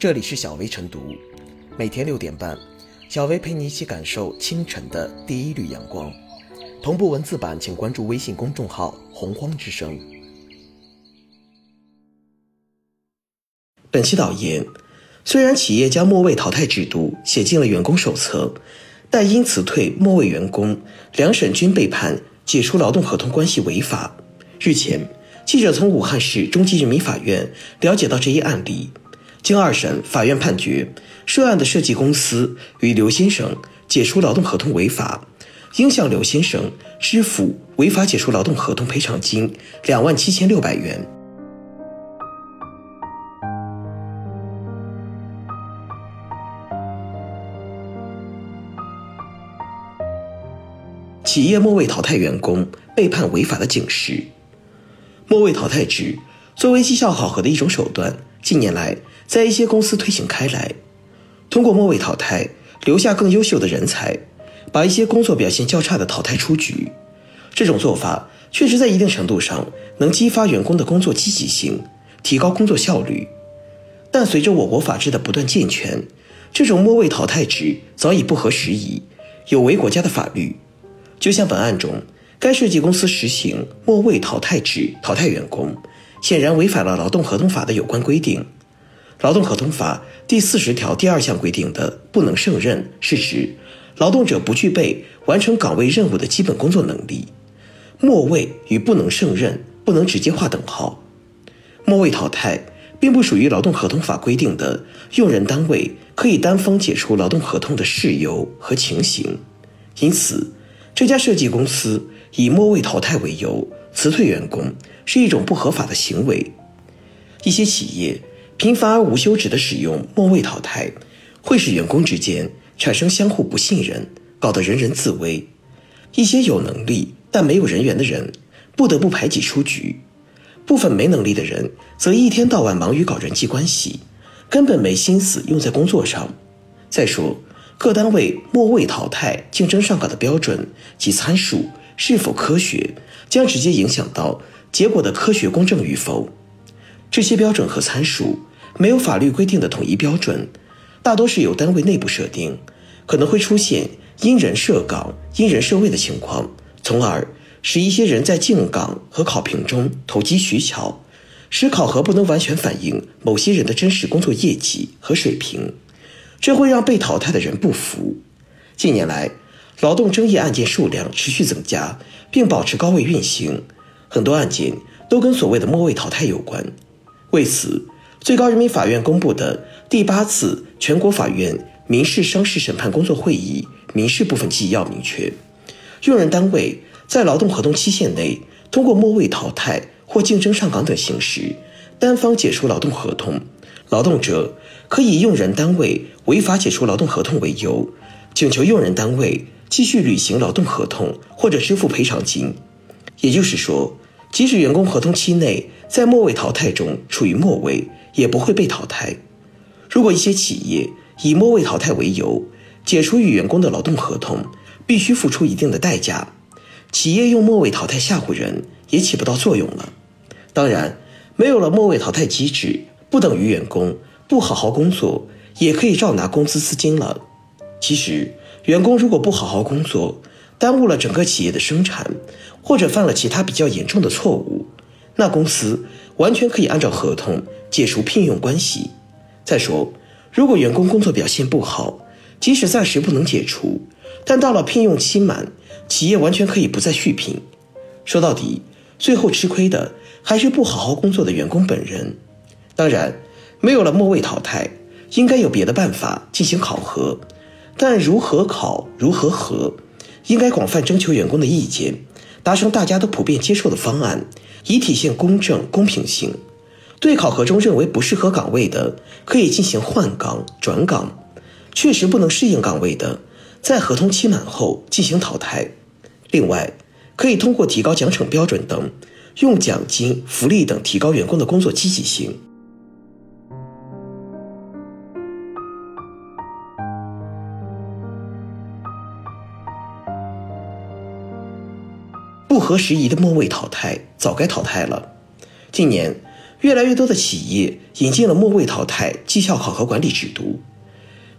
这里是小薇晨读，每天六点半，小薇陪你一起感受清晨的第一缕阳光。同步文字版，请关注微信公众号“洪荒之声”。本期导言：虽然企业将末位淘汰制度写进了员工手册，但因辞退末位员工，两省均被判解除劳动合同关系违法。日前，记者从武汉市中级人民法院了解到这一案例。经二审法院判决，涉案的设计公司与刘先生解除劳动合同违法，应向刘先生支付违法解除劳动合同赔偿金两万七千六百元。企业末位淘汰员工被判违法的警示。末位淘汰制作为绩效考核的一种手段，近年来在一些公司推行开来，通过末位淘汰留下更优秀的人才，把一些工作表现较差的淘汰出局。这种做法确实在一定程度上能激发员工的工作积极性，提高工作效率。但随着我国法治的不断健全，这种末位淘汰制早已不合时宜，有违国家的法律。就像本案中，该设计公司实行末位淘汰制淘汰员工，显然违反了劳动合同法的有关规定。劳动合同法第四十条第二项规定的不能胜任，是指劳动者不具备完成岗位任务的基本工作能力。末位与不能胜任不能直接划等号。末位淘汰并不属于劳动合同法规定的用人单位可以单方解除劳动合同的事由和情形，因此。这家设计公司以末位淘汰为由辞退员工，是一种不合法的行为。一些企业频繁而无休止地使用末位淘汰，会使员工之间产生相互不信任，搞得人人自危。一些有能力但没有人缘的人，不得不排挤出局；部分没能力的人，则一天到晚忙于搞人际关系，根本没心思用在工作上。再说。各单位末位淘汰竞争上岗的标准及参数是否科学，将直接影响到结果的科学公正与否。这些标准和参数没有法律规定的统一标准，大多是由单位内部设定，可能会出现因人设岗、因人设位的情况，从而使一些人在进岗和考评中投机取巧，使考核不能完全反映某些人的真实工作业绩和水平。这会让被淘汰的人不服。近年来，劳动争议案件数量持续增加，并保持高位运行，很多案件都跟所谓的末位淘汰有关。为此，最高人民法院公布的第八次全国法院民事商事审判工作会议民事部分纪要明确，用人单位在劳动合同期限内通过末位淘汰或竞争上岗等形式，单方解除劳动合同，劳动者。可以用人单位违法解除劳动合同为由，请求用人单位继续履行劳动合同或者支付赔偿金。也就是说，即使员工合同期内在末位淘汰中处于末位，也不会被淘汰。如果一些企业以末位淘汰为由解除与员工的劳动合同，必须付出一定的代价。企业用末位淘汰吓唬人也起不到作用了。当然，没有了末位淘汰机制，不等于员工。不好好工作也可以照拿工资资金了。其实，员工如果不好好工作，耽误了整个企业的生产，或者犯了其他比较严重的错误，那公司完全可以按照合同解除聘用关系。再说，如果员工工作表现不好，即使暂时不能解除，但到了聘用期满，企业完全可以不再续聘。说到底，最后吃亏的还是不好好工作的员工本人。当然。没有了末位淘汰，应该有别的办法进行考核，但如何考，如何核，应该广泛征求员工的意见，达成大家都普遍接受的方案，以体现公正公平性。对考核中认为不适合岗位的，可以进行换岗转岗；确实不能适应岗位的，在合同期满后进行淘汰。另外，可以通过提高奖惩标准等，用奖金、福利等提高员工的工作积极性。不合时宜的末位淘汰早该淘汰了。近年，越来越多的企业引进了末位淘汰绩效考核管理制度。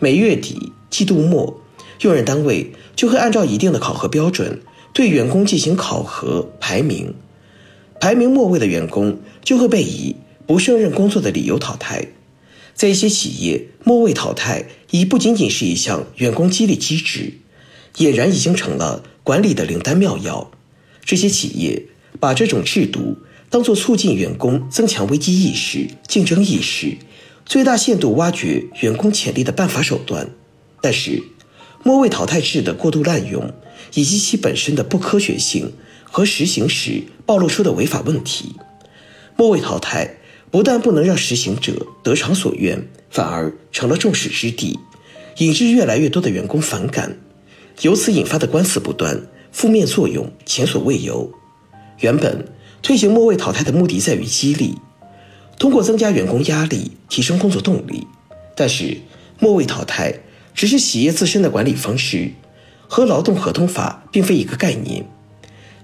每月底、季度末，用人单位就会按照一定的考核标准对员工进行考核排名，排名末位的员工就会被以不胜任工作的理由淘汰。在一些企业，末位淘汰已不仅仅是一项员工激励机制，俨然已经成了管理的灵丹妙药。这些企业把这种制度当作促进员工增强危机意识、竞争意识、最大限度挖掘员工潜力的办法手段。但是，末位淘汰制的过度滥用，以及其本身的不科学性和实行时暴露出的违法问题，末位淘汰。不但不能让实行者得偿所愿，反而成了众矢之的，引致越来越多的员工反感，由此引发的官司不断，负面作用前所未有。原本推行末位淘汰的目的在于激励，通过增加员工压力，提升工作动力。但是末位淘汰只是企业自身的管理方式，和劳动合同法并非一个概念。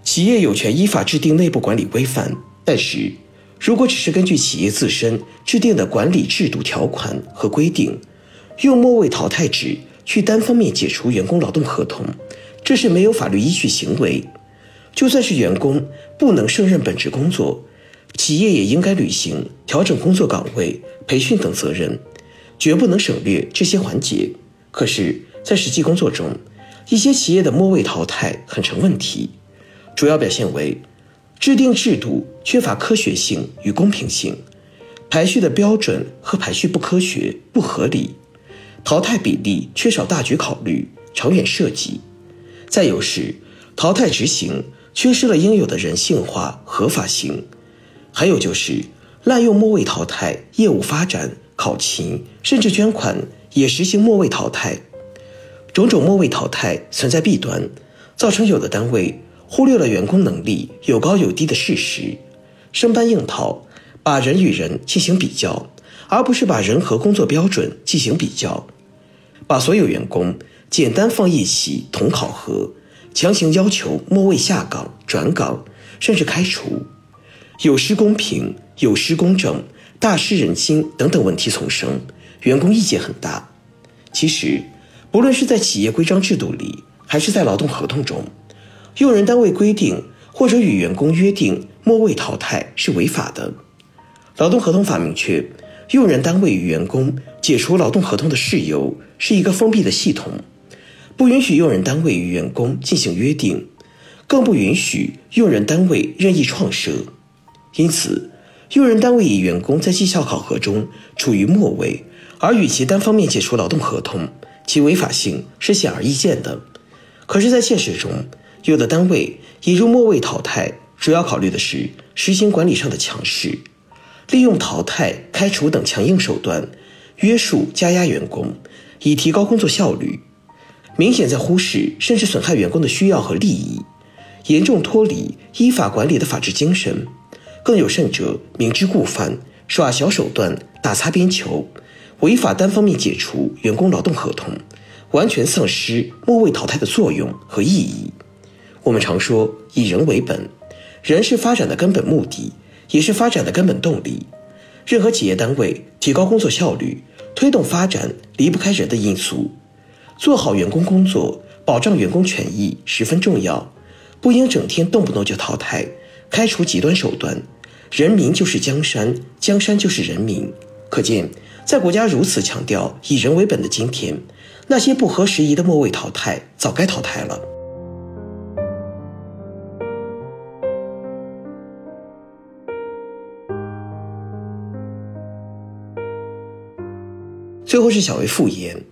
企业有权依法制定内部管理规范，但是。如果只是根据企业自身制定的管理制度条款和规定，用末位淘汰制去单方面解除员工劳动合同，这是没有法律依据行为。就算是员工不能胜任本职工作，企业也应该履行调整工作岗位、培训等责任，绝不能省略这些环节。可是，在实际工作中，一些企业的末位淘汰很成问题，主要表现为。制定制度缺乏科学性与公平性，排序的标准和排序不科学不合理，淘汰比例缺少大局考虑、长远设计。再有是淘汰执行缺失了应有的人性化合法性，还有就是滥用末位淘汰业务发展、考勤甚至捐款也实行末位淘汰，种种末位淘汰存在弊端，造成有的单位。忽略了员工能力有高有低的事实，生搬硬套，把人与人进行比较，而不是把人和工作标准进行比较，把所有员工简单放一起同考核，强行要求末位下岗、转岗，甚至开除，有失公平、有失公正、大失人心等等问题丛生，员工意见很大。其实，不论是在企业规章制度里，还是在劳动合同中。用人单位规定或者与员工约定末位淘汰是违法的。劳动合同法明确，用人单位与员工解除劳动合同的事由是一个封闭的系统，不允许用人单位与员工进行约定，更不允许用人单位任意创设。因此，用人单位与员工在绩效考核中处于末位，而与其单方面解除劳动合同，其违法性是显而易见的。可是，在现实中，有的单位引入末位淘汰，主要考虑的是实行管理上的强势，利用淘汰、开除等强硬手段约束、加压员工，以提高工作效率，明显在忽视甚至损害员工的需要和利益，严重脱离依法管理的法治精神。更有甚者，明知故犯，耍小手段，打擦边球，违法单方面解除员工劳动合同，完全丧失末位淘汰的作用和意义。我们常说以人为本，人是发展的根本目的，也是发展的根本动力。任何企业单位提高工作效率、推动发展，离不开人的因素。做好员工工作，保障员工权益十分重要，不应整天动不动就淘汰、开除极端手段。人民就是江山，江山就是人民。可见，在国家如此强调以人为本的今天，那些不合时宜的末位淘汰早该淘汰了。最后是小微复言，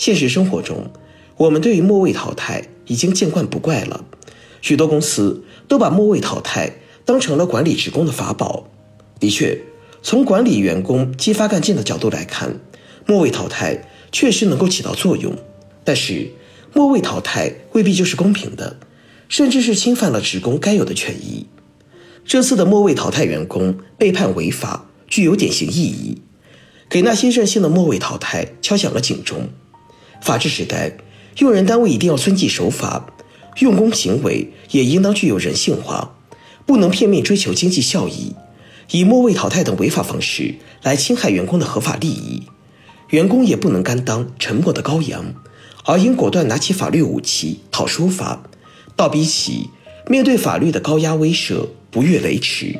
现实生活中，我们对于末位淘汰已经见惯不怪了，许多公司都把末位淘汰当成了管理职工的法宝。的确，从管理员工、激发干劲的角度来看，末位淘汰确实能够起到作用。但是，末位淘汰未必就是公平的，甚至是侵犯了职工该有的权益。这次的末位淘汰员工被判违法，具有典型意义。给那些任性的末位淘汰敲响了警钟。法治时代，用人单位一定要遵纪守法，用工行为也应当具有人性化，不能片面追求经济效益，以末位淘汰等违法方式来侵害员工的合法利益，员工也不能甘当沉默的羔羊，而应果断拿起法律武器讨说法，倒逼其面对法律的高压威慑不越雷池。